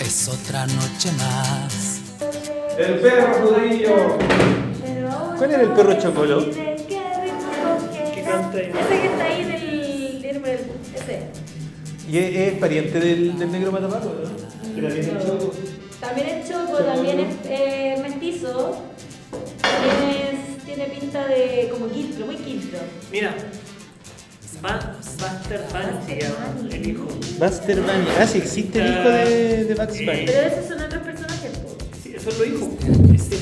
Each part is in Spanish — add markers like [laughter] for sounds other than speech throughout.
Es otra noche más. El perro judío. ¿Cuál era el perro chocolo? ¿Qué canta ahí? Ese que está ahí en el. en el- Ese. ¿Y es, es pariente del, del negro matapaco? ¿no? Pero tiene choco. También es choco, también es eh, mestizo. También tiene pinta de como quiltro, muy quiltro. Mira. Ba- Buster Bunny se llama el hijo. Buster Bunny. Ah, sí, existe el hijo de, de Bugs Bunny. Pero esos son otros personajes. po. Sí, eso es lo hijo.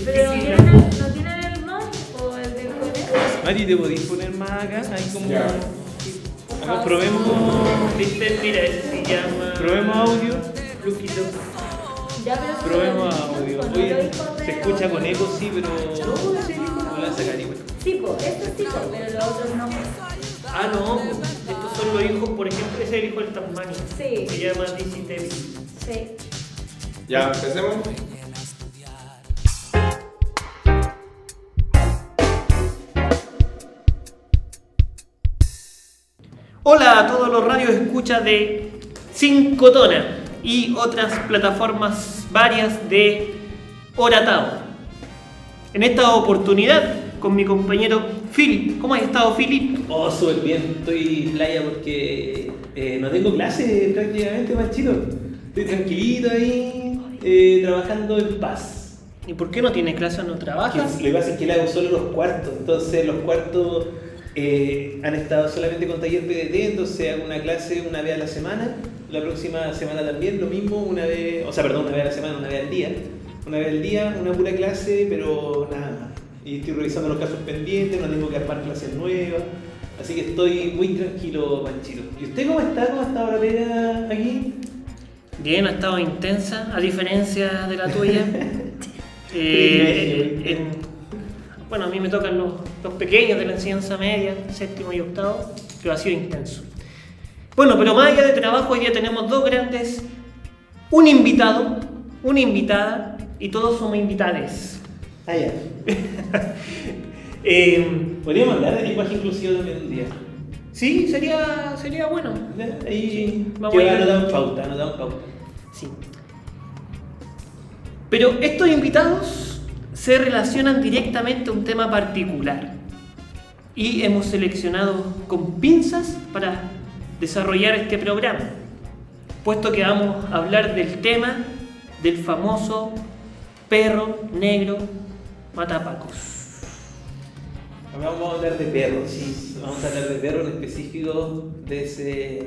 Pero Sí, ¿tienen ¿no tienen el mod o el del conejo? Mari, ¿te podéis poner más acá? Ahí como... Ya. Acá probemos... ¿Viste? Mira, ese se llama. Probemos audio. Lucky Los audio. se escucha con eco, sí, pero... No, ese hijo. No lo voy a sacar igual. Sí, po, estos sí, pero los otros no. Ah, no. Estos son los hijos, por ejemplo, ese es el hijo del Tasmania. Sí. Se llama Dizzy Teddy. Sí. Ya, empecemos. Hola a todos los radios escuchas de Cinco Tona y otras plataformas varias de Oratao. En esta oportunidad con mi compañero Philip. ¿Cómo has estado, Philip? Oh, súper bien. Estoy playa porque eh, no tengo clase prácticamente, Panchito. Estoy tranquilito ahí, eh, trabajando en paz. ¿Y por qué no tienes clase o no trabajas? Lo que pasa es que le hago solo los cuartos. Entonces, los cuartos eh, han estado solamente con taller PDT. Entonces, hago una clase una vez a la semana. La próxima semana también, lo mismo, una vez, o sea, perdón, una vez a la semana, una vez al día. Una vez al día, una pura clase, pero nada más. Y estoy revisando los casos pendientes, no tengo que armar clases nuevas. Así que estoy muy tranquilo, Panchito. ¿Y usted cómo está? ¿Cómo está ahora pega aquí? Bien, ha estado intensa, a diferencia de la tuya. [laughs] Eh, en- bueno, a mí me tocan los, los pequeños de la enseñanza media, séptimo y octavo, pero ha sido intenso. Bueno, pero más allá de trabajo, hoy día tenemos dos grandes, un invitado, una invitada, y todos somos invitades. Ah, ya. [laughs] Eh, Podríamos hablar de lenguaje inclusivo también un día. sí, sería, sería bueno. Ahí vamos a en pauta, en pauta. Sí. Pero estos invitados se relacionan directamente a un tema particular. Y hemos seleccionado con pinzas para desarrollar este programa. Puesto que vamos a hablar del tema del famoso perro negro matapacos. Vamos a hablar de perros, sí. Vamos a hablar de perros en específico de ese,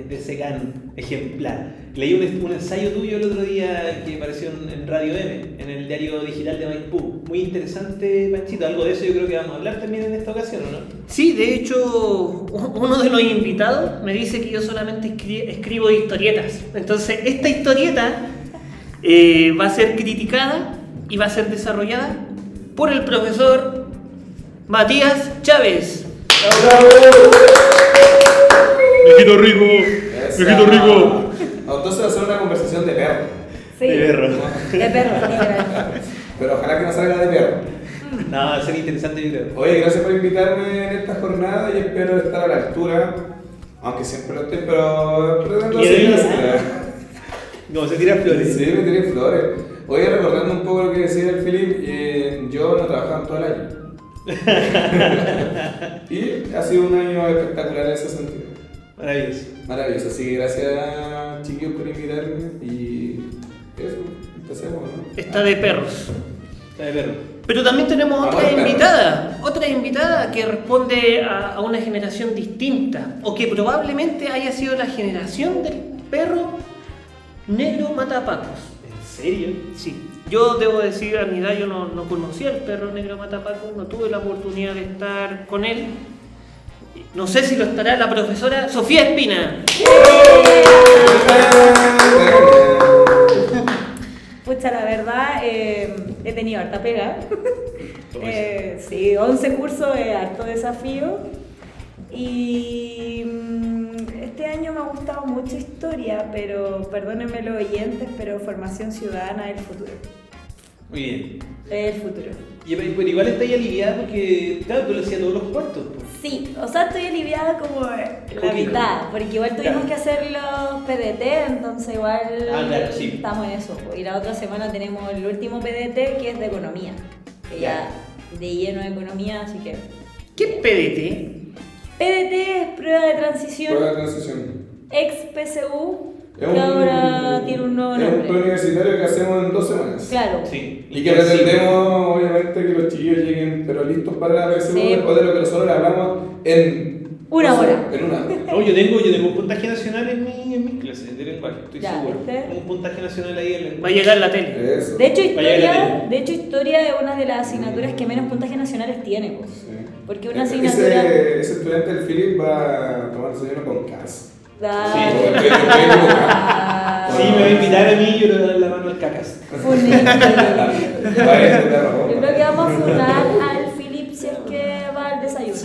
de ese can ejemplar. Leí un, un ensayo tuyo el otro día que apareció en, Radio M, en el diario digital de Maipú. Muy interesante, Panchito. Algo de eso yo creo que vamos a hablar también en esta ocasión, ¿o ¿no? Sí, de hecho, uno de los invitados me dice que yo solamente escri- escribo historietas. Entonces, esta historieta eh, va a ser criticada y va a ser desarrollada por el profesor Matías Chávez. Viejito rico, Esa- Entonces va a ser una conversación de perro. Sí. De perro. De perro, literal. Pero ojalá que no salga de perro. No, va a ser interesante, yo creo. Oye, gracias por invitarme en esta jornada y espero estar a la altura. Aunque siempre lo estoy, pero pretendo seguir. Como se tira flores. Sí, me tiré flores. Oye, recordando un poco lo que decía el Philip, eh, yo no trabajaba en todo el año. [laughs] y ha sido un año espectacular en ese sentido. Maravilloso. Maravilloso, así que gracias chiquillos por invitarme y eso, empecemos, ¿no? Está de perros. Está de perro. Pero también tenemos Vamos otra invitada, otra invitada que responde a, a una generación distinta, o que probablemente haya sido la generación del perro negro matapacos. ¿En serio? Sí, yo debo decir, a mi edad yo no, no conocía al perro negro matapacos, no tuve la oportunidad de estar con él. No sé si lo estará la profesora Sofía Espina. [laughs] Pucha, la verdad, eh, he tenido harta pega. [laughs] Eh, sí, 11 cursos, es harto desafío. Y mm, este año me ha gustado mucho historia, pero perdónenme los oyentes, pero formación ciudadana es el futuro. Muy bien. Es el futuro. Y, pero igual está ahí aliviada porque, claro, tú lo hacías todos los cuartos. pues. Sí, o sea, estoy aliviada como la mitad, porque igual tuvimos Claro. que hacer los PDT, entonces igual Ah, claro, sí. estamos en eso. Y la otra semana tenemos el último PDT que es de economía, que ya de lleno de economía, así que... ¿Qué es PDT? PDT es prueba de transición, Prueba de transición. ex PSU, Es que ahora tiene un nuevo es un universitario que hacemos en dos semanas. Claro. Sí. Y que pretendemos, obviamente, que los chiquillos lleguen, pero listos para la PSU Sí. después de lo que nosotros le hablamos en... Una no sé, hora. En una hora. No, yo tengo, yo tengo un puntaje nacional en mi, en mi clase de lenguaje, estoy Ya, seguro. Un puntaje nacional ahí en Va a lenguaje. llegar la tele. Eso. De hecho, historia, de hecho, historia es una de las asignaturas que menos puntajes nacionales tiene. pues. Sí. Porque una Ese- asignatura- Ese, ese estudiante del Philip va a tomar desayuno con CAS. Da- Sí. Me va a invitar a mí y yo le voy a dar la mano al cacas. [laughs] Yo creo que vamos a fundar al Philip si es que va al desayuno.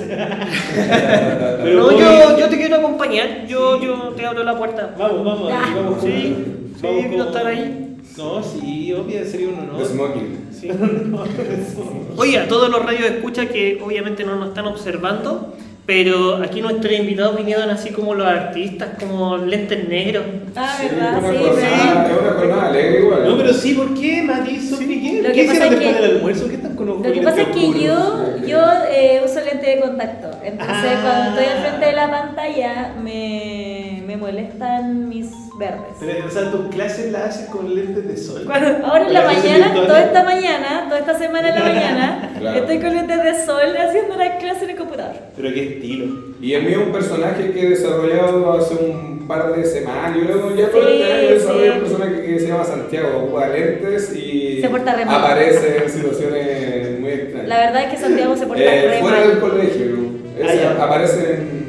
Pero no, yo, yo te quiero acompañar. Yo, yo te abro la puerta. Vamos, vamos, vamos Sí, juntos. sí, Vamos quiero estar ahí. No, sí, obvio, sería un honor. Smoking. Sí, no, eso. Oye, a todos los radios escucha que obviamente no nos están observando, pero aquí nuestros invitados vinieron así como los artistas, como lentes negros. Ah, Sí, verdad, sí, Es una jornada alegre igual. No, pero sí, ¿por qué, Mati? Sofi, ¿qué? Lo que ¿Qué pasa hicieron es después que- del almuerzo? ¿Qué están con ojos Lo que pasa es lentes que yo, yo eh, uso lente de contacto. Entonces, Ah. cuando estoy al frente de la pantalla, me, me molestan mis verdes. Pero, o sea, tus clases las haces con lentes de sol. Cuando- ahora en la mañana, toda esta mañana, toda esta semana en la mañana, [laughs] Claro. estoy con lentes de sol haciendo la clase en el computador. Pero qué estilo. Y el mío es un personaje que he desarrollado hace un par de semanas. Yo creo que ya todo Sí, este año he desarrollado sí. un personaje que se llama Santiago, ocupa lentes y Se porta re mal. aparece en situaciones muy extrañas. La verdad es que Santiago se porta Eh, re fuera mal. del colegio, Ah, aparece en,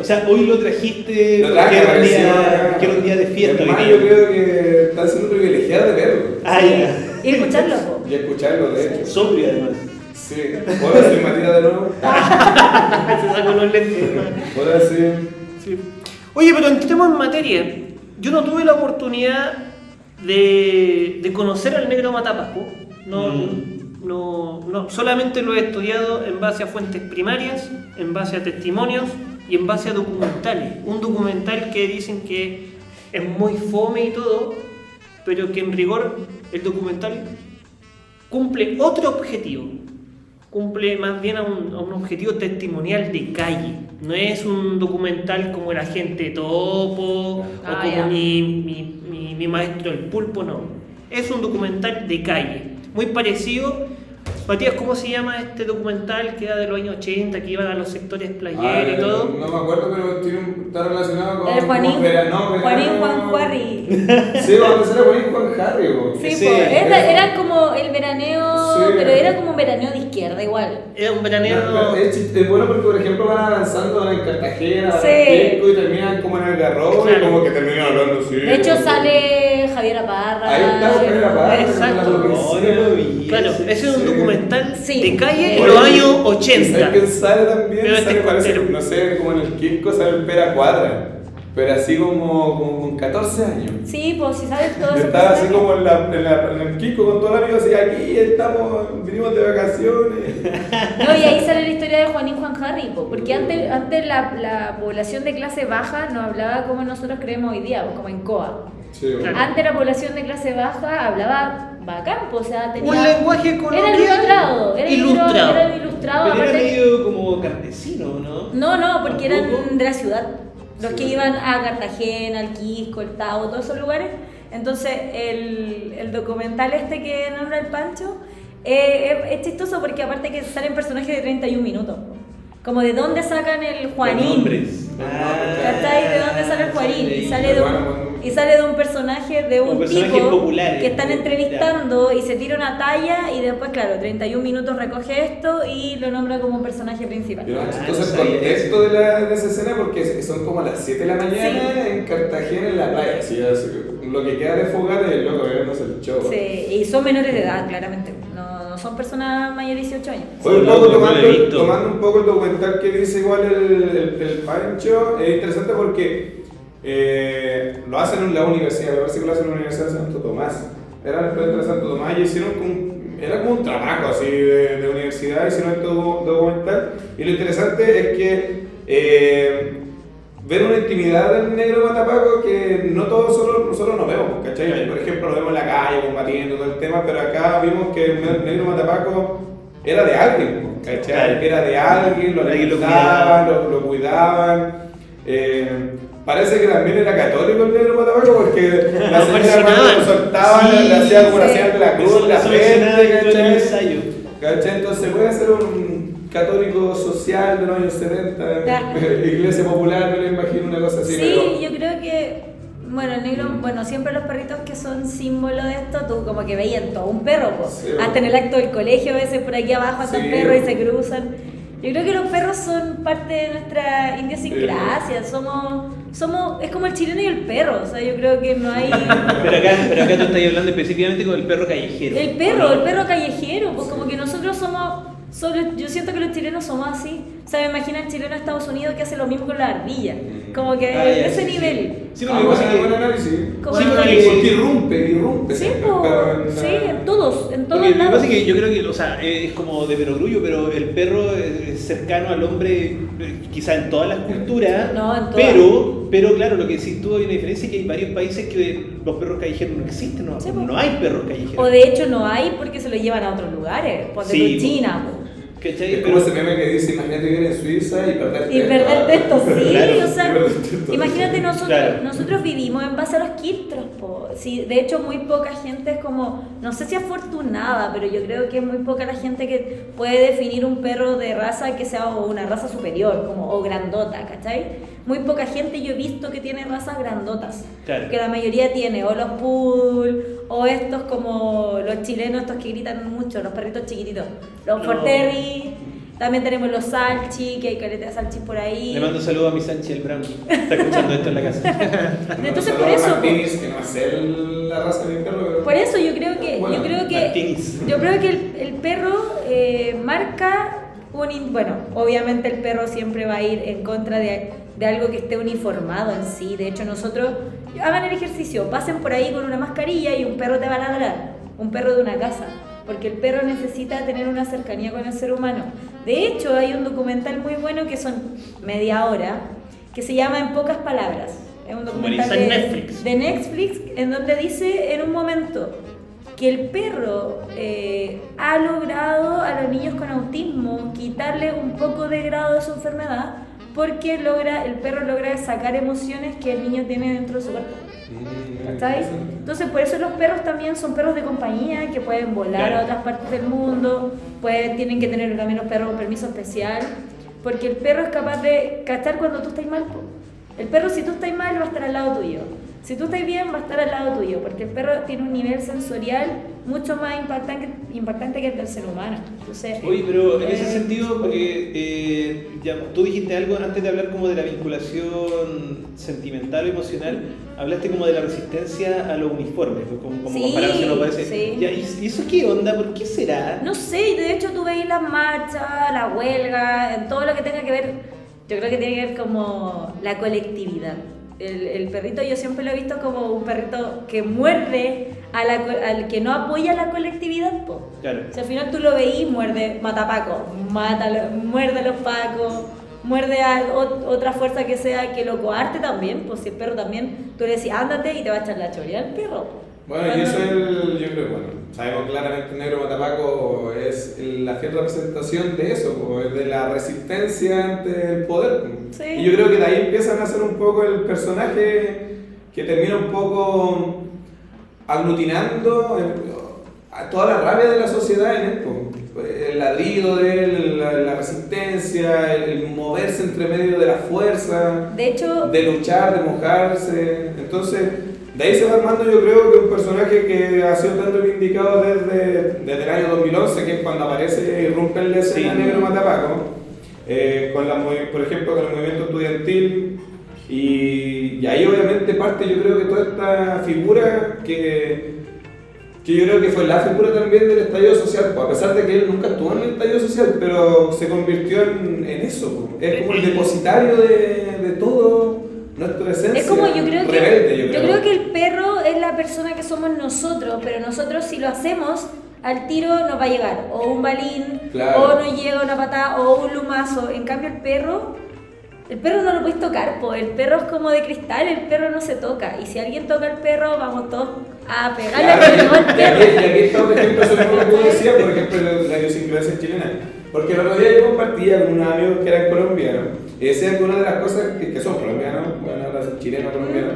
O sea, hoy lo trajiste Lo porque traje, era un apareció día, acá. que era un día de fiesta. Además, yo creo que están siendo privilegiados de verlo. Ah, ya. Y escucharlo. Y escucharlo, de hecho. Sobrio, además. Sí. ¿Puedo decir Matías de nuevo? [laughs] Se sacó los lentes. ¿Puedo decir? Sí. Oye, pero entremos en materia. Yo no tuve la oportunidad de, de conocer al negro Matapasco. No, Mm. No, no, solamente lo he estudiado en base a fuentes primarias, en base a testimonios y en base a documentales. Un documental que dicen que es muy fome y todo, pero que en rigor el documental cumple otro objetivo. Cumple más bien a un, a un objetivo testimonial de calle. No es un documental como el agente topo Ah, o como mi, mi, mi- mi maestro el pulpo, no. Es un documental de calle. Muy parecido. Matías, ¿cómo se llama este documental que era de los años 80, que iban a los sectores playeros y todo? No me acuerdo, pero tiene un- está relacionado con. El Juanín, con vera- no, verano- Juanín Juan Juarri. [laughs] Sí, vamos a hacer a Juanín Juan Harry. Sí, po, era, era como el veraneo, Sí. pero era como un veraneo de izquierda igual. Era un No, veraneo. Es, es bueno porque, por ejemplo, van avanzando en Cartagena, Sí. Y terminan como en el Garrobo y Claro. como que terminan hablando así. De hecho sale Javier Aparra. Ahí está Javier Aparra, Exacto. No. Claro, ese es un documental Sí. de calle en los años ¿Sabes 80. quién sale también? Pero este sale, parece, contero. no sé, como en el Quisco sale el Pera Cuadra. Pero así como, como con 14 años. Sí, pues si sabes todo Yo eso. estaba así como en, la, en, la, en el Quisco con todos los amigos y aquí estamos, vinimos de vacaciones. [laughs] No, y ahí sale la historia de Juanín Juan Harry, po, porque antes, antes la, la población de clase baja no hablaba como nosotros creemos hoy día, po, como en COA. Sí, Claro. Antes la población de clase baja hablaba bacán, po, o sea, tenía... Un lenguaje Era ilustrado, era ilustrado. Era ilustrado Pero era medio como campesino, ¿no? No, no, porque eran de la ciudad. Los Sí. que iban a Cartagena, al Quisco, el Tavo, todos esos lugares. Entonces, el, el documental este que nombra el Pancho eh, es, es chistoso porque aparte que salen personajes de 31 minutos. Como de dónde sacan el Juanín. nombres. ¿Cachai? ¿De dónde sale el Juanín? Y sale de un, y sale de un personaje de un tipo que están entrevistando y se tira una talla y después, claro, 31 minutos recoge esto y lo nombra como personaje principal. No Ah, no el contexto de, la, de esa escena porque son como las 7 de la mañana Sí. en Cartagena en la playa. Lo que queda de fogata es el loco viéndose el show. Sí, y son menores de edad, claramente. Son personas mayores de 18 años. Oye, un poco tomando, un poco el documental que dice igual el, el, el Pancho, es interesante porque eh, lo hacen en la universidad, me parece que lo hacen en la Universidad de Santo Tomás. Era el estudiante de Santo Tomás y hicieron era como un trabajo así de, de universidad, hicieron este docu- documental. Y lo interesante es que eh, ver una intimidad del negro matapaco que no todos nosotros, nosotros nos vemos, ¿cachai? Por ejemplo, lo vemos en la calle combatiendo todo el tema, pero acá vimos que el negro matapaco era de alguien, ¿cachai? Era de alguien, lo alimentaban, lo, lo cuidaban. Eh, parece que también era católico el negro matapaco porque [laughs] la señora cuando lo soltaban Sí, le hacía como la sí. señal de la cruz la frente, ¿cachai? ¿Cachai? Entonces puede ser un católico social de los años 70, Ya. [laughs] iglesia popular, me lo imagino una cosa así. Sí, pero- yo creo que, bueno, el negro, bueno, siempre los perritos que son símbolo de esto, tú como que veían todo un perro, po. Sí, hasta en el acto del colegio, a veces por aquí abajo andan Sí. perros y se cruzan. Yo creo que los perros son parte de nuestra idiosincrasia, somos, somos, es como el chileno y el perro, o sea, yo creo que no hay... [laughs] Pero acá, pero acá tú estás hablando específicamente con el perro callejero. El perro, el perro callejero, pues como que nosotros somos, solo, yo siento que los chilenos somos así. O sea, me imagino el chileno de Estados Unidos que hace lo mismo con la ardilla. Como que Ah, ya, ese sí, sí. nivel. Sí, porque pasa que- buen análisis. Sí, que- porque- irrumpe, irrumpe. Sí, en sí, en todos, en todos Porque lo que lados. pasa es que yo creo que, o sea, es como de perogrullo, pero el perro es cercano al hombre, eh, quizá en todas las culturas. No, en todas. Pero, pero claro, lo que sí tuvo hay una diferencia es que hay varios países que los perros callejeros no existen, no, Sí, no hay perros callejeros. O de hecho no hay porque se lo llevan a otros lugares. Ponte Sí, tú po. China. ¿Cachai? Es como ese meme que dice, imagínate vivir en Suiza y perderte Y perderte esto, sí, [laughs] Claro, o sea, y imagínate nosotros, Claro. nosotros vivimos en base a los quiltros, po. Sí, de hecho muy poca gente es como, no sé si afortunada, pero yo creo que es muy poca la gente que puede definir un perro de raza que sea o una raza superior, como, o grandota, ¿cachai? Muy poca gente yo he visto que tiene razas grandotas, Claro. que la mayoría tiene, o los pool, o estos como los chilenos, estos que gritan mucho, los perritos chiquititos, los No. Forterri, también tenemos los salchi, que hay caleta de salchi por ahí. Le mando saludos a mi Sánchez el Brownie. Está escuchando esto en la casa. [laughs] Entonces, por eso, Martínez, que no hace la raza de perro. pero- Por eso yo creo que, Bueno, yo creo que, Martínez. yo creo que el, el perro eh, marca un, in- bueno, obviamente el perro siempre va a ir en contra de, de algo que esté uniformado en sí. De hecho, nosotros hagan el ejercicio, pasen por ahí con una mascarilla y un perro te va a ladrar, un perro de una casa, porque el perro necesita tener una cercanía con el ser humano. De hecho, hay un documental muy bueno que son media hora, que se llama En pocas palabras. Es un documental de, Netflix. de Netflix en donde dice en un momento que el perro eh, ha logrado a los niños con autismo quitarle un poco de grado de su enfermedad porque logra, el perro logra sacar emociones que el niño tiene dentro de su cuerpo. ¿Cachai? Entonces por eso los perros también son perros de compañía que pueden volar Claro. a otras partes del mundo, pueden, tienen que tener también los perros un permiso especial, porque el perro es capaz de cachar cuando tú estás mal. El perro si tú estás mal va a estar al lado tuyo. Si tú estás bien va a estar al lado tuyo, porque el perro tiene un nivel sensorial mucho más impactante, impactante que el del ser humano. Entonces, Oye, pero en eh, ese sentido, porque eh, ya, tú dijiste algo antes de hablar como de la vinculación sentimental o emocional, hablaste como de la resistencia a los uniformes, ¿no? como, como Sí, comparación no parece. sí. Ya, ¿y, eso qué onda? ¿Por qué será? No sé, de hecho tú veis las marchas, la huelga, en todo lo que tenga que ver, yo creo que tiene que ver como la colectividad. El, el perrito yo siempre lo he visto como un perrito que muerde a la al que no apoya la colectividad. Po. Claro. Si al final tú lo veís, muerde, mata a Paco, mata, muerde a los Pacos, muerde a ot- otra fuerza que sea que lo coarte también, pues si el perro también, tú le decís ándate y te va a echar la choría al perro. po. Bueno, y eso es el, yo creo, bueno, sabemos claramente negro matapaco es la fiel representación de eso, de la resistencia ante el poder. Sí. Y yo creo que de ahí empiezan a ser un poco el personaje que termina un poco aglutinando eh, a toda la rabia de la sociedad en esto. El ladrido de él, la, la resistencia, el, el moverse entre medio de la fuerza De hecho, de luchar, de mojarse. Entonces, de ahí se va armando yo creo que un personaje que ha sido tan reivindicado desde, desde el año 2011, que es cuando aparece y rompe el escena Sí. negro Matapaco, eh, con la, por ejemplo con el movimiento estudiantil. Y, y ahí obviamente parte yo creo que toda esta figura que, que yo creo que fue la figura también del estallido social, pues, a pesar de que él nunca estuvo en el estallido social, pero se convirtió en, en eso, pues. es como el depositario de, de todo nuestra esencia. Es como yo creo que rebelde, yo yo creo. creo que el perro es la persona que somos nosotros, pero nosotros si lo hacemos al tiro nos va a llegar o un balín, Claro. o nos llega una patada, o un lumazo. En cambio, el perro, el perro no lo puedes tocar, po. el perro es como de cristal, el perro no se toca. Y si alguien toca al perro, vamos todos a pegarle Claro, al y aquí, perro. y aquí está un ejemplo sobre lo que tú decías, por [laughs] ejemplo, la, la idiosincrasia chilena. Porque el otro día yo compartía con unos amigos que eran colombianos y decían que una de las cosas que, que son colombianos, bueno, ahora son chilenos colombianos,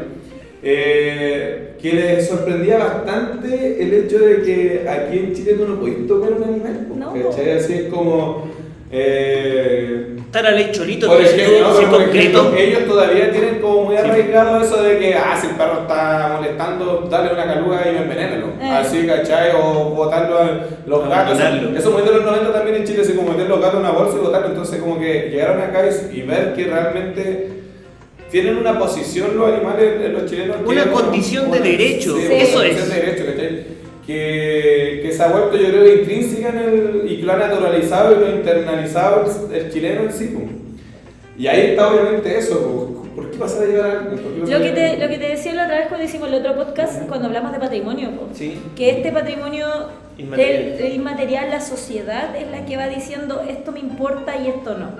eh, que les sorprendía bastante el hecho de que aquí en Chile tú no podés tocar un animal. No. ¿cachai? Así es como. Eh, Está la ley Cholito, por ejemplo, no, por ellos todavía tienen como muy arraigado eso de que, ah, si el perro está molestando, dale una caluga y envenénalo. Eh. Así, ¿cachai? O botarlo a los gatos. Abandonarlo. Eso muy de los 90 también en Chile, así como meter los gatos en una bolsa y botarlo. Entonces, como que llegaron acá y, y ver que realmente tienen una posición los animales, eh, los chilenos. Una condición de una- derecho, sí, eso una es. Que, que se ha vuelto, yo creo, intrínseca en el. y que lo ha naturalizado y lo ha internalizado el, el chileno en sí. po. Y ahí está obviamente eso. po. ¿Por qué vas a llevar a alguien? ¿Por qué vas a Lo que, te, lo que te decía la otra vez cuando hicimos el otro podcast, cuando hablamos de patrimonio, po. Sí. que este patrimonio Inmaterial. del- inmaterial, la sociedad es la que va diciendo esto me importa y esto no.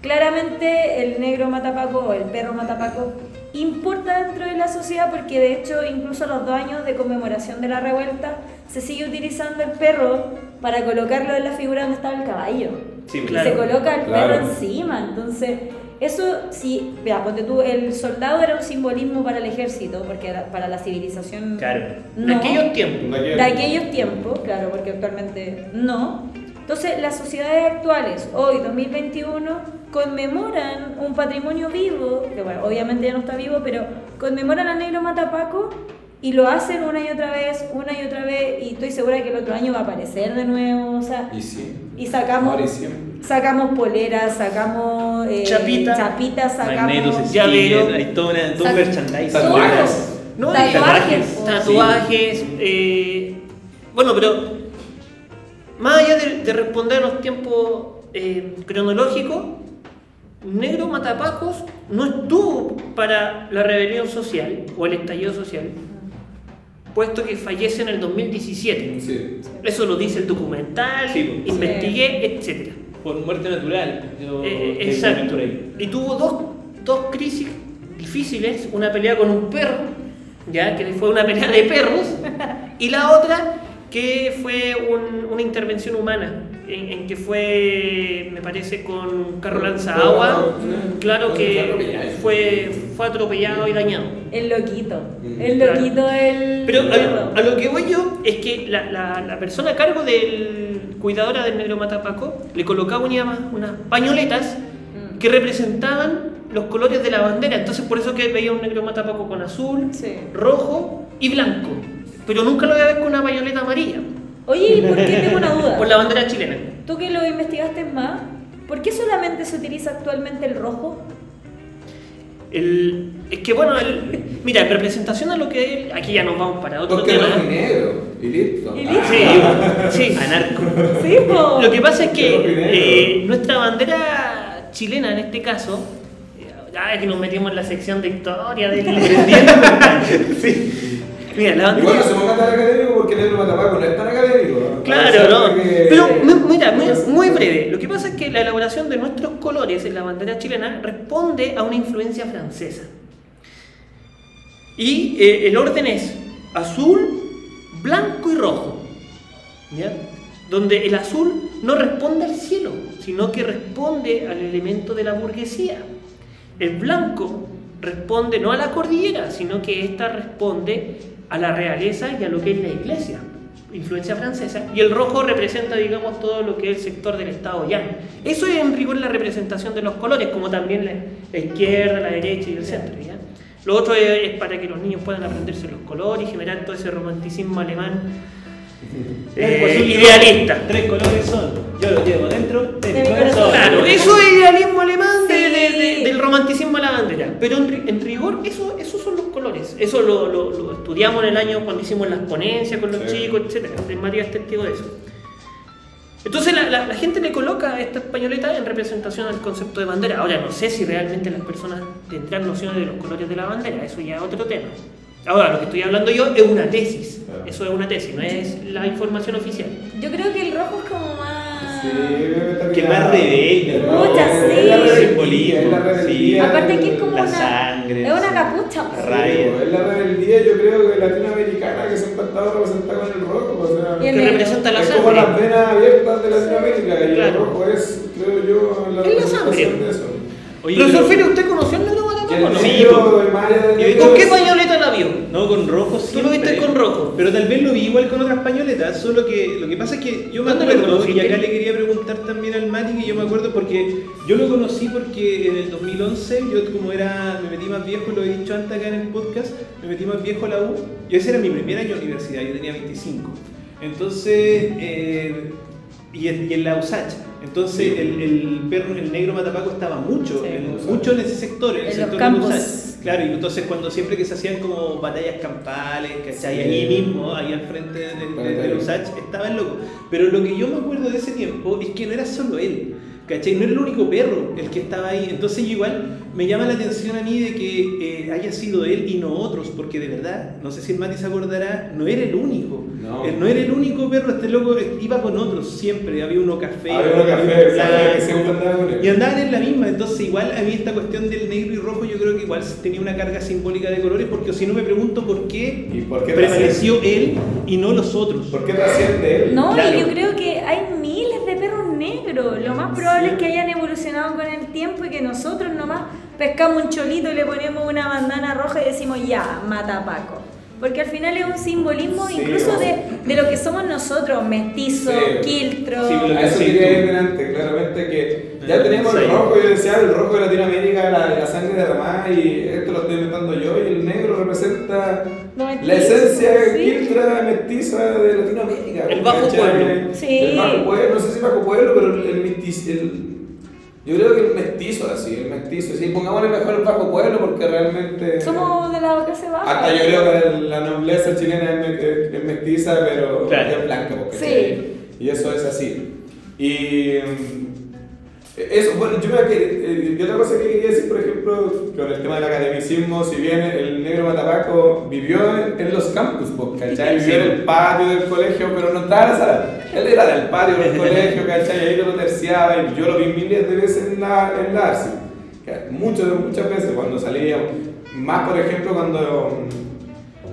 Claramente el negro matapaco o el perro matapaco importa dentro de la sociedad porque de hecho incluso a los dos años de conmemoración de la revuelta se sigue utilizando el perro para colocarlo en la figura donde estaba el caballo. Sí, Y claro. se coloca el Claro. perro encima. Entonces, eso sí, vea, ponte tú, el soldado era un simbolismo para el ejército, porque era para la civilización. Claro. No. aquellos tiempos. De aquí- De aquellos tiempos, claro, porque actualmente no. Entonces, las sociedades actuales, hoy, 2021, conmemoran un patrimonio vivo, que bueno, obviamente ya no está vivo, pero conmemoran al negro matapaco y lo hacen una y otra vez, una y otra vez, y estoy segura que el otro año va a aparecer de nuevo, o sea, Y sí. y sacamos, sacamos poleras, sacamos eh, Chapita. chapitas, sacamos hay todo, una, todo un Sac- merchandising. Tatuajes. No, tatuajes, tatuajes. eh, bueno, pero más allá de, de responder a los tiempos eh, cronológicos, Negro Matapacos no estuvo para la rebelión social o el estallido social, puesto que fallece en el 2017. Sí. Eso lo dice el documental, Sí, pues. investigué, etc. Por muerte natural. Yo Eh, tengo exacto. por ahí. Y tuvo dos, dos crisis difíciles, una pelea con un perro, ya que fue una pelea de perros, y la otra que fue un- una intervención humana, en, en que fue, me parece, con un carro lanza agua, claro que fue, fue atropellado y dañado. El loquito, Mm. el loquito del Pero a, a lo que voy yo es que la, la- la persona a cargo del cuidadora del negro matapaco le colocaba una- unas pañoletas Mm. que representaban los colores de la bandera. Entonces por eso que veía un negro matapaco con azul, Sí. rojo y blanco. Pero nunca lo voy a ver con una pañoleta amarilla, Oye, ¿y por qué tengo una duda? por la bandera chilena. Tú que lo investigaste más, ¿por qué solamente se utiliza actualmente el rojo? El, es que bueno, el- mira, en representación a lo que aquí ya nos vamos para otro Porque tema. rojo y negro. Y listo. Y listo. Sí, sí. Anarco. Sí, po. Lo que pasa es que eh, nuestra bandera chilena en este caso, ya que nos metimos en la sección de historia del [laughs] sí. Mira, la bandera. Igual no se ponga tan académico porque el negro matapaco no es tan académico. ¿no? Claro, ¿no? Que- Pero mi- mira, muy, muy breve. Lo que pasa es que la elaboración de nuestros colores en la bandera chilena responde a una influencia francesa. Y eh, el orden es azul, blanco y rojo. ¿Ya? Donde el azul no responde al cielo, sino que responde al elemento de la burguesía. El blanco responde no a la cordillera, sino que ésta responde a la realeza y a lo que es la iglesia, influencia francesa. Y el rojo representa, digamos, todo lo que es el sector del Estado llano. Eso es en rigor la representación de los colores, como también la, la izquierda, la derecha y el centro. ¿ya? Lo otro es, es para que los niños puedan aprenderse los colores y generar todo ese romanticismo alemán [laughs] eh, idealista. Tres colores son. Yo los llevo dentro de mi corazón. Claro, eso es idealismo alemán de-. De- de- del romanticismo a la bandera. Pero en, en rigor, eso, esos son los colores. Eso lo, lo- lo estudiamos en el año cuando hicimos las ponencias con los Sí. chicos, etc. María es testigo de eso. Entonces la, la- la gente le coloca esta españoleta en representación al concepto de bandera. Ahora no sé si realmente las personas tendrán nociones de los colores de la bandera, eso ya es otro tema. Ahora lo que estoy hablando yo es una tesis, Claro. eso es una tesis, no es la información oficial. Yo creo que el rojo es como más. Sí, Que más rebelde, es sí. la rebeldía, es la rebeldía sí. Aparte que es como La una. sangre, es una capucha. La pues. Raya. es la rebeldía, yo creo que latinoamericana que siempre ha estado representada con el rojo. O sea, Y el Que representa la es como las sangre. venas abiertas de Latinoamérica y el Claro. rojo es, creo yo, la Es la representación sangre. de eso. Oye, Profesor ¿usted conoció el no? Sí, negro, el maya de ¿Y negro ¿Con qué es- pañoleta la vio? No, con rojo Tú lo viste con rojo. Pero tal vez lo vi igual con otras pañoletas, solo que lo que pasa es que yo me ¿Dónde lo acuerdo, y acá le quería preguntar también al Mati, que yo me acuerdo porque yo lo conocí porque en el 2011, yo como era, me metí más viejo, lo he dicho antes acá en el podcast, me metí más viejo a la U, y ese era mi primer año de universidad, yo tenía 25. Entonces, eh, y, en, y en la USACH. Entonces Sí. el, el perro, el negro matapaco estaba mucho, Sí. en, mucho en ese sector, en, el En los sector de campos. USACH. Claro, y entonces cuando siempre que se hacían como batallas campales, ¿cachai? Sí. Ahí mismo, ahí al frente de, de, de. Usach, estaba el loco. Pero lo que yo me acuerdo de ese tiempo es que no era solo él, ¿cachai? No era el único perro el que estaba ahí. Entonces yo igual me llama la atención a mí de que eh, haya sido él y no otros, porque de verdad, no sé si el Mati se acordará, no era el único. No. Él no era el único perro, este loco eh, iba con otros siempre, había uno café. Había uno café, blanco. Y andaban en la misma, entonces igual a mí esta cuestión del negro y rojo yo creo que igual tenía una carga simbólica de colores porque si no me pregunto por qué, ¿Y por qué prevaleció él y no los otros. ¿Por qué trasciende él? No, Claro. y yo creo que hay Lo más probable es que hayan evolucionado con el tiempo y que nosotros nomás pescamos un cholito y le ponemos una bandana roja y decimos ya, mata a Paco. Porque al final es un simbolismo Sí, incluso de, de lo que somos nosotros, mestizo, Sí. quiltro. Sí, lo que eso sí, quería tú. ir delante, claramente que ya Eh, teníamos el sí. rojo, yo decía el rojo de Latinoamérica, la, la sangre derramada y esto lo estoy inventando yo y el negro representa La esencia sí. quiltra mestiza de Latinoamérica. El bajo ¿cachai? pueblo. Sí. El bajo pueblo, no sé si bajo pueblo, pero el, el mestizo, el- yo creo que el mestizo así, el mestizo, sí, pongámosle mejor el bajo pueblo porque realmente... Somos de la clase baja. Hasta yo creo que la nobleza chilena es, me- es- es mestiza, pero Claro. es blanca. porque Sí. Y eso es así. Y eso, bueno, yo, me, eh, y otra cosa que quería decir, por ejemplo, con el tema del academicismo, si bien el negro Matapaco vivió en, los campus, pues, ¿cachai? Vivió en el patio del colegio, pero no estaba en la sala. Él era del patio del colegio, [laughs] ¿cachai? Y ahí lo terciaba y yo lo vi miles de veces en la, en la ARSI. Que Muchas, muchas veces cuando salía, más por ejemplo cuando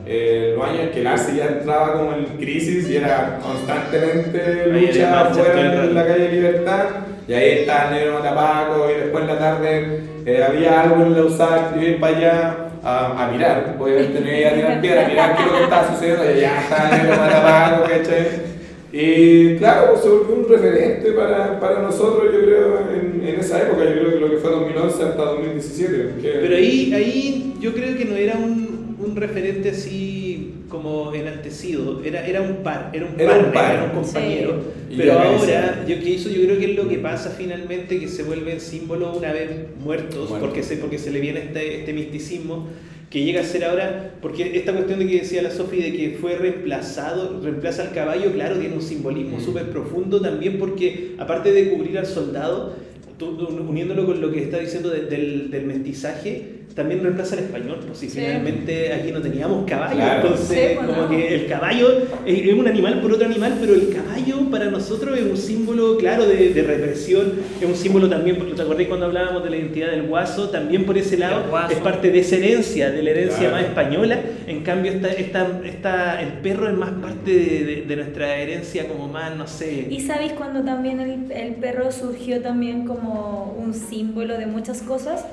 eh, los años que el ARSI ya entraba como en crisis y era constantemente lucha afuera en la calle Libertad y ahí estaba el negro Matapaco y después en la tarde eh, había algo en la USAC y para allá a, a mirar, obviamente no iba a tirar piedra, a mirar qué es lo que estaba sucediendo y allá estaba el negro Matapaco, ¿cachai? Y claro, se volvió un referente para, para nosotros, yo creo, en, en esa época, yo creo que lo que fue 2011 hasta 2017. que- Pero ahí, ahí yo creo que no era un, un referente así como enaltecido, era, era un par, era un Era un par. era un compañero. Sí. Pero ahora, yo que eso yo creo que es lo que pasa finalmente, que se vuelven símbolos una vez muertos, Muertos. porque se, porque se le viene este, este misticismo que llega a ser ahora, porque esta cuestión de que decía la Sofi de que fue reemplazado, reemplaza al caballo, claro, tiene un simbolismo Mm. súper profundo también porque aparte de cubrir al soldado, tú- uniéndolo con lo que está diciendo de- del, del mestizaje, también reemplaza al español, pues si Sí. finalmente aquí no teníamos caballo, Claro. entonces Sí, pues, como que el caballo es, es un animal por otro animal, pero el caballo para nosotros es un símbolo, claro, de, de represión, es un símbolo también, porque te acordás cuando hablábamos de la identidad del guaso, también por ese lado El es parte de esa herencia, de la herencia Claro. más española, en cambio esta, esta, esta, el perro es más parte de, de- de nuestra herencia como más, no sé... ¿Y sabéis cuando también el, el perro surgió también como un símbolo de muchas cosas?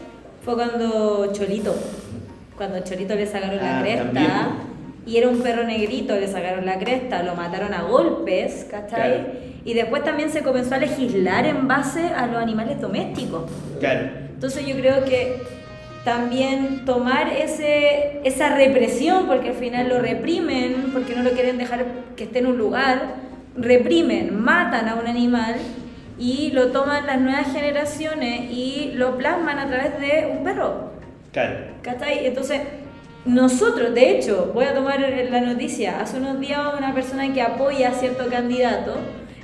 Fue cuando Cholito, cuando Cholito le sacaron la Ah, cresta también. y era un perro negrito, le sacaron la cresta, lo mataron a golpes, ¿cachai? Claro. Y después también se comenzó a legislar en base a los animales domésticos. Claro. Entonces yo creo que también tomar ese, esa represión, porque al final lo reprimen, porque no lo quieren dejar que esté en un lugar, reprimen, matan a un animal y lo toman las nuevas generaciones y lo plasman a través de un perro. Claro. ¿Cachai? Entonces, nosotros, de hecho, voy a tomar la noticia, hace unos días una persona que apoya a cierto candidato,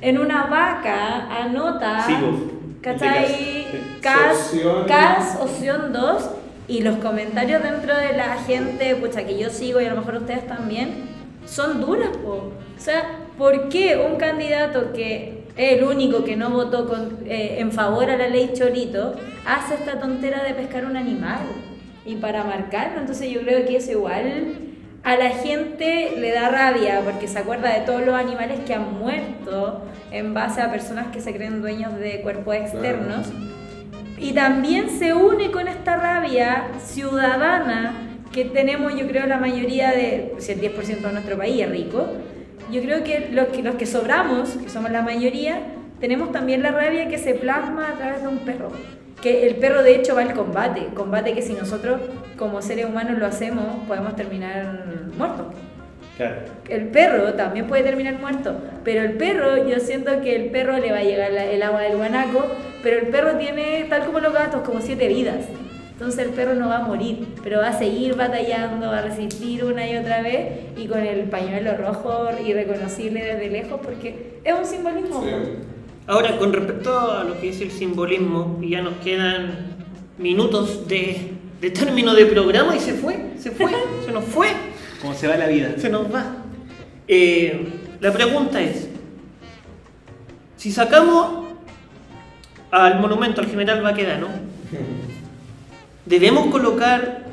en una vaca anota, Sí, vos. ¿cachai? Cas, Opción. Cas, opción 2, y los comentarios dentro de la gente, pucha, que yo sigo y a lo mejor ustedes también, son duras, po. O sea, por qué un candidato que el único que no votó con- eh, en favor a la ley Cholito hace esta tontera de pescar un animal y para marcarlo. Entonces yo creo que eso igual a la gente le da rabia porque se acuerda de todos los animales que han muerto en base a personas que se creen dueños de cuerpos externos. Y también se une con esta rabia ciudadana que tenemos, yo creo, la mayoría de, si el 10% de nuestro país es rico, yo creo que los, que los que sobramos, que somos la mayoría, tenemos también la rabia que se plasma a través de un perro. Que el perro de hecho va al combate, combate que si nosotros como seres humanos lo hacemos, podemos terminar muertos. Claro. El perro también puede terminar muerto, pero el perro, yo siento que el perro le va a llegar la- el agua del guanaco, pero el perro tiene, tal como los gatos, como siete vidas. Entonces el perro no va a morir, pero va a seguir batallando, va a resistir una y otra vez y con el pañuelo rojo irreconocible desde lejos porque es un simbolismo. Sí. Ahora, con respecto a lo que es el simbolismo, y ya nos quedan minutos de, de término de programa y se fue, se fue, [laughs] se nos fue, Como se va la vida. se nos va. Eh, la pregunta es, si sacamos al monumento al general Baquedano, ¿debemos colocar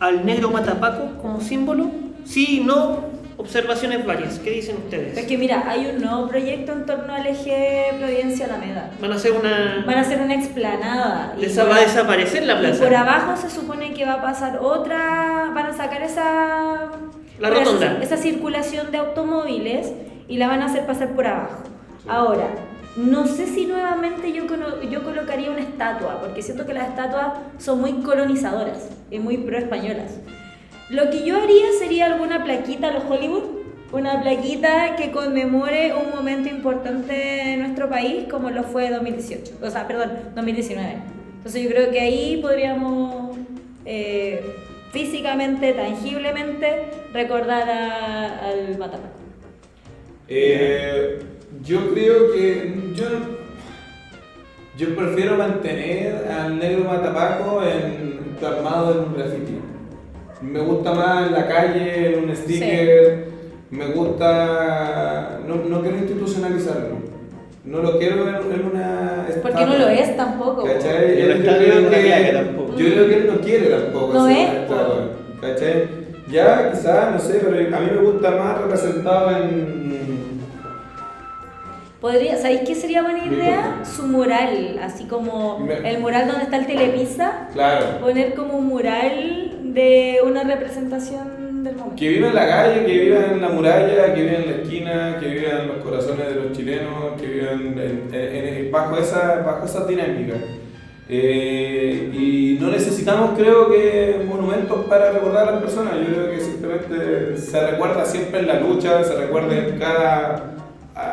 al negro Matapaco como símbolo? Sí, no, observaciones varias. ¿Qué dicen ustedes? Es que mira, hay un nuevo proyecto en torno al eje Providencia Alameda. Van a hacer una... Van a hacer una explanada. y por va a desaparecer la Y plaza. por abajo se supone que va a pasar otra, van a sacar esa La rotonda. esa, esa circulación de automóviles y la van a hacer pasar por abajo. Ahora, no sé si nuevamente yo, yo colocaría una estatua, porque siento que las estatuas son muy colonizadoras y muy pro españolas. Lo que yo haría sería alguna plaquita a los Hollywood, una plaquita que conmemore un momento importante en nuestro país, como lo fue 2018, o sea, perdón, 2019. Entonces yo creo que ahí podríamos eh, físicamente, tangiblemente, recordar a- al Matapaco. Yo creo que yo, yo prefiero mantener al negro matapaco en, plasmado en un graffiti. Me gusta más en la calle, en un sticker. Me gusta. No, no quiero institucionalizarlo. No lo quiero en, en una. Porque no estatua. lo es tampoco. ¿Cachai? Yo creo que- placa tampoco. Yo creo que él no quiere tampoco. No es, estatua, ¿Cachai? Ya, quizás, no sé, pero a mí me gusta más representado en. Podría, ¿Sabéis qué sería buena idea? Su mural, así como el mural donde está el Telepizza, Claro. poner como un mural de una representación del momento. Que viva en la calle, que viva en la muralla, que viva en la esquina, que viva en los corazones de los chilenos, que viva en, en- en- bajo, esa, bajo esa dinámica. Eh, y no necesitamos, creo que, monumentos para recordar a las personas. Yo creo que simplemente se recuerda siempre en la lucha, se recuerda en cada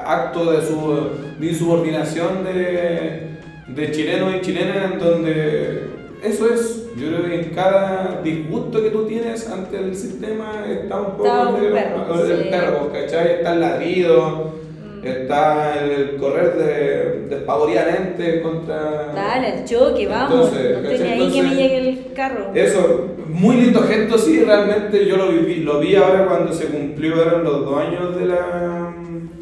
acto de su de insubordinación de, de chilenos y chilenas, en donde eso es. Yo creo que en cada disgusto que tú tienes ante el sistema está un poco Está un el, perro, el sí. perro, ¿cachai? Está el ladrido, Mm. está el correr de, despavoridamente contra. Dale, el choque, vamos. Entonces, no ¿cachai? tenía ahí que me Entonces, llegue el carro. Eso, muy lindo gesto, sí, realmente yo lo viví, lo vi ahora cuando se cumplieron los dos años de la,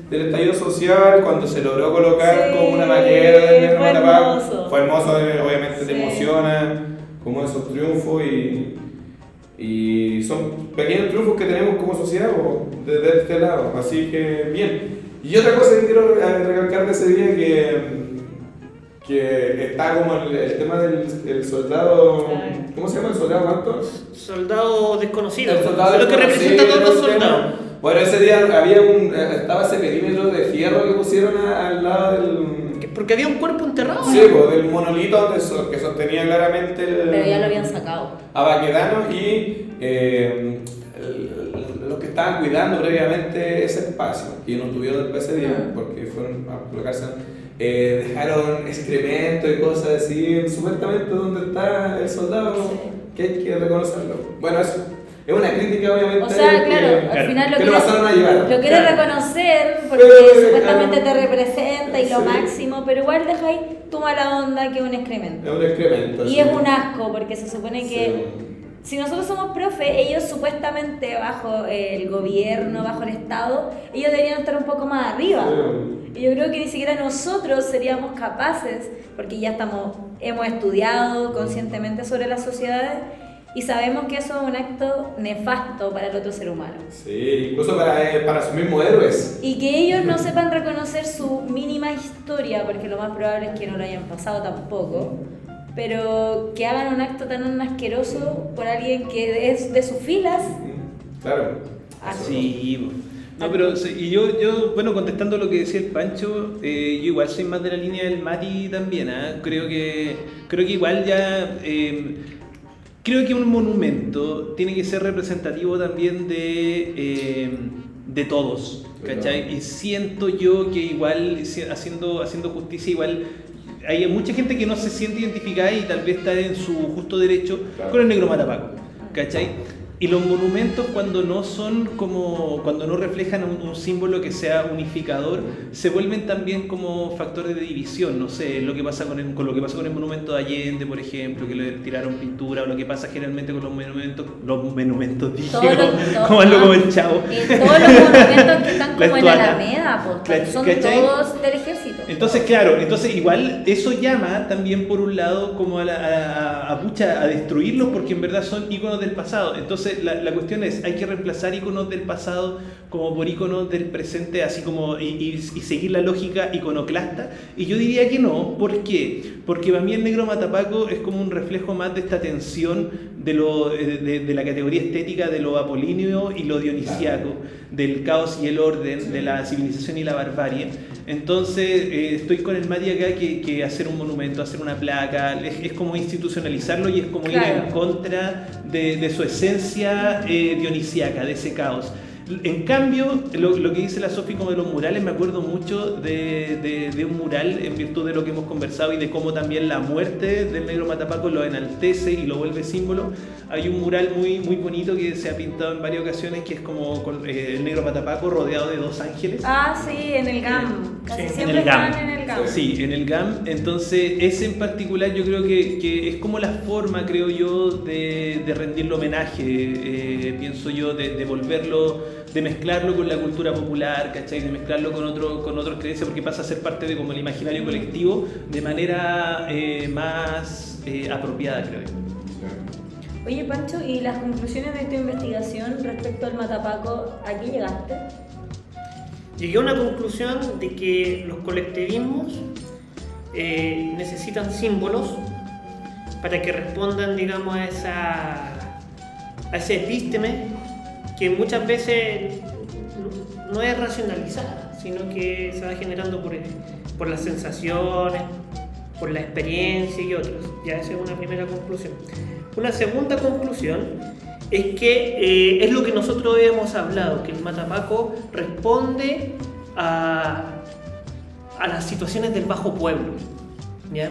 del estallido social, cuando se logró colocar Sí, como una maqueta del negro fue Matapaco. hermoso. Fue hermoso, eh, obviamente te Sí. emociona, como esos triunfos y, y son pequeños triunfos que tenemos como sociedad desde este lado, así que bien. Y otra cosa que quiero re- recalcar de ese día que que está como el, el tema del el soldado. ¿cómo se llama el soldado cuánto? Soldado desconocido. El soldado Es lo que representa a todos los tema. Bueno, ese día había un, eh, estaba ese perímetro de fierro que pusieron a- al lado del, Que- Porque había un cuerpo enterrado. sí, po, del monolito que sostenía claramente el, Pero ya lo habían sacado. a Baquedano y eh, el- los que estaban cuidando previamente ese espacio y no estuvieron después ese día Ah. porque fueron a colocarse eh, dejaron excremento y cosas así supuestamente donde está el soldado Sí. que hay que reconocerlo bueno eso es una crítica obviamente O sea, claro, que, al final lo que lo quieres, a llevar lo quieres Claro. reconocer porque Pero, supuestamente claro. te representa y lo Sí. máximo, pero igual ahí tu mala onda que es un excremento. es un excremento Y sí. es un asco porque se supone que Sí. si nosotros somos profe, ellos supuestamente bajo el gobierno, bajo el Estado, ellos deberían estar un poco más arriba. Y yo creo que ni siquiera nosotros seríamos capaces, porque ya estamos, hemos estudiado conscientemente sobre las sociedades y sabemos que eso es un acto nefasto para el otro ser humano. Sí, incluso para, eh, para sus mismos héroes. Y que ellos no [laughs] sepan reconocer su mínima historia, porque lo más probable es que no lo hayan pasado tampoco, pero que hagan un acto tan asqueroso por alguien que es de sus filas. Claro. Sí, bo. no, pero sí, y yo, yo, bueno, contestando lo que decía el Pancho, eh, yo igual soy más de la línea del Mati también, ¿ah? creo que creo que igual ya eh, creo que un monumento tiene que ser representativo también de, eh, de todos, ¿cachai? Y siento yo que igual haciendo, haciendo justicia igual hay mucha gente que no se siente identificada y tal vez está en su justo derecho Claro. con el negro matapaco, ¿cachai? Y los monumentos cuando no son como, cuando no reflejan un, un símbolo que sea unificador, se vuelven también como factor de división, no sé, lo que pasa con, el, con lo que pasó con el monumento de Allende, por ejemplo, que le tiraron pintura, o lo que pasa generalmente con los monumentos, los monumentos, dije, [laughs] Todos como, [laughs] como algo como el chavo. Y todos los monumentos que están [laughs] como en. Alameda, pues, son ¿Cachai? todos del ejército. Entonces, claro, entonces igual eso llama también por un lado como a, la- a, a- destruirlos porque en verdad son iconos del pasado. Entonces la, cuestión es, hay que reemplazar iconos del pasado como por iconos del presente, así como y, seguir la lógica iconoclasta. Y yo diría que no, ¿por qué? Porque para mí el negro matapaco es como un reflejo más de esta tensión de, lo, de, de- de la categoría estética de lo apolíneo y lo dionisiaco, del caos y el orden, de la civilización y la barbarie. Entonces, eh, estoy con el Mati acá que, que hacer un monumento, hacer una placa, es, es como institucionalizarlo y es como ir en contra de, de su esencia eh, dionisiaca, de ese caos. En cambio, lo, lo que dice la Sofi como de los murales, me acuerdo mucho de, de- de un mural en virtud de lo que hemos conversado y de cómo también la muerte del negro Matapaco lo enaltece y lo vuelve símbolo. Hay un mural muy, muy bonito que se ha pintado en varias ocasiones que es como con, eh, el negro Matapaco rodeado de dos ángeles. Ah, sí, en el GAM. Casi Sí, en siempre GAM. están en el GAM. Sí, en el GAM. Entonces, ese en particular yo creo que, que es como la forma, creo yo, de, de rendirle homenaje, eh, pienso yo, de, de volverlo, de mezclarlo con la cultura popular, ¿cachai? De mezclarlo con, otro, con otras creencias, porque pasa a ser parte de como el imaginario colectivo de manera eh, más eh, apropiada, creo yo. Oye, Pancho, ¿y las conclusiones de tu investigación respecto al Matapaco, a qué llegaste? Llegué a una conclusión de que los colectivismos eh, necesitan símbolos para que respondan, digamos, a esa a ese epísteme que muchas veces no- no es racionalizada, sino que se va generando por, por las sensaciones, por la experiencia y otros. Ya esa es una primera conclusión. Una segunda conclusión es que eh, es lo que nosotros hemos hablado, que el Matapaco responde a, a las situaciones del bajo pueblo, ¿ya?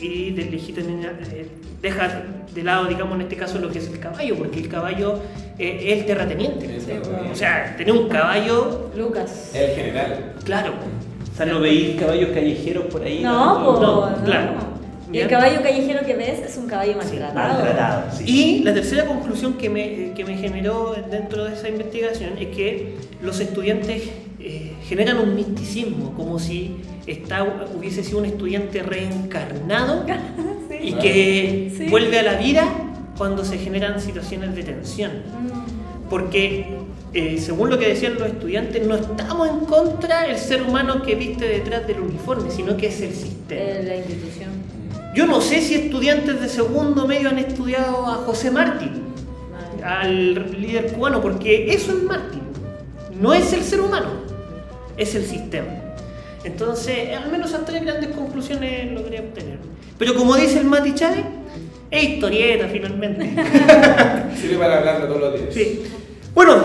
Y del eh, deja de lado, digamos, en este caso lo que es el caballo, porque el caballo eh, es el terrateniente. Sí, bueno. O sea, tener un caballo, Lucas. El general. claro. O sea, no veis caballos callejeros por ahí. No. No, no. claro. El caballo callejero que ves es un caballo maltratado. Maltratado, sí. Y la tercera conclusión que me, que me generó dentro de esa investigación es que los estudiantes eh, generan un misticismo, como si hubiese sido un estudiante reencarnado [laughs] Sí. y que Sí. vuelve a la vida cuando se generan situaciones de tensión. Mm. Porque, eh, según lo que decían los estudiantes, no estamos en contra del ser humano que viste detrás del uniforme, sino que es el sistema. Eh, la institución. Yo no sé si estudiantes de segundo medio han estudiado a José Martín, al líder cubano, porque eso es Martín. No es el ser humano, es el sistema. Entonces, al menos hasta tres grandes conclusiones logré obtener. Pero como dice el Mati Chávez, es historieta finalmente. [laughs] Sirve para hablarlo todos los días. Sí. Bueno,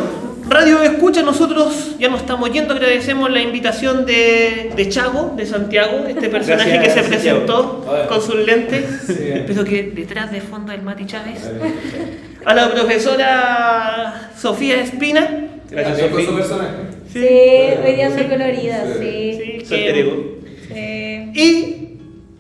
Radio Escucha, nosotros ya nos estamos yendo. Agradecemos la invitación de, de Chago, de Santiago, este personaje Gracias, que se presentó con sus lentes. Sí. Pero que detrás de fondo el Mati Chávez. A la profesora Sofía Espina. Gracias, Sofi. su personaje. Sí, hoy día ando colorida, Sí. sí. Y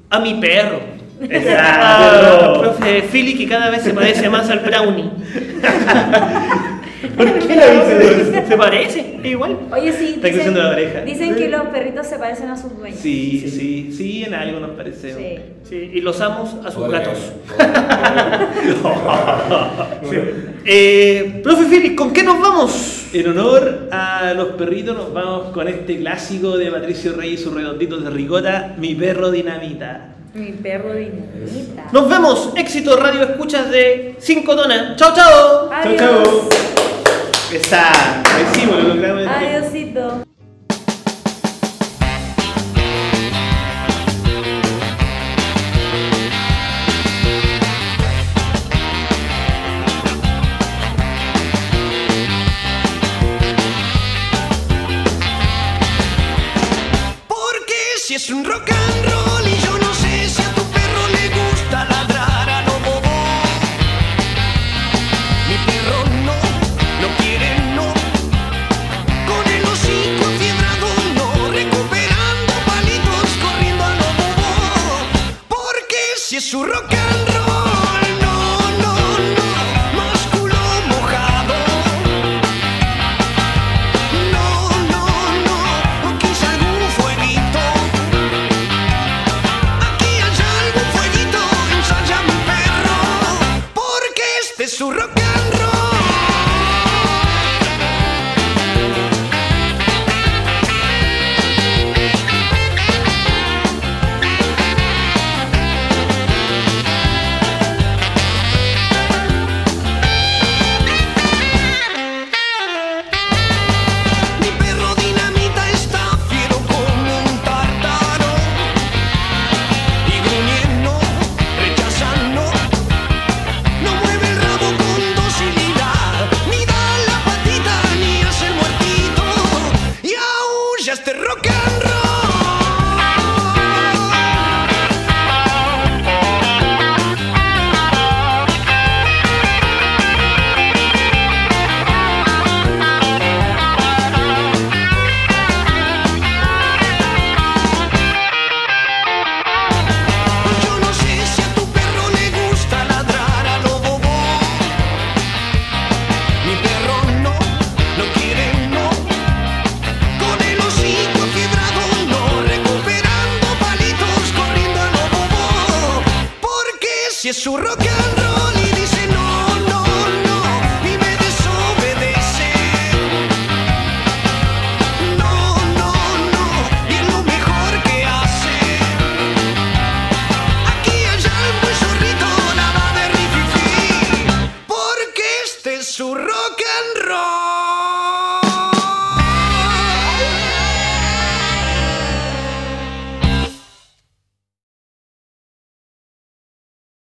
a mi perro, [laughs] Ah, profe Philly que cada vez se parece más al brownie. [laughs] ¿Por qué la dice [laughs] ¿Se parece? Es igual. Oye, sí. Está creciendo la oreja. Dicen que los perritos se parecen a sus dueños. Sí, sí, sí, en algo nos parecemos. Sí. Sí, y los amos a sus gatos. [laughs] Eh, profe Philly, ¿con qué nos vamos? En honor a los perritos nos vamos con este clásico de Patricio Rey y sus redonditos de ricota, Mi perro dinamita. Mi perro dinamita. Nos vemos. Éxito Radio Escuchas de 5 Tonas. Chao, chao. Chao, chao. Está, lo hicimos, lo logramos. Adiósito. Porque si es un rock and roll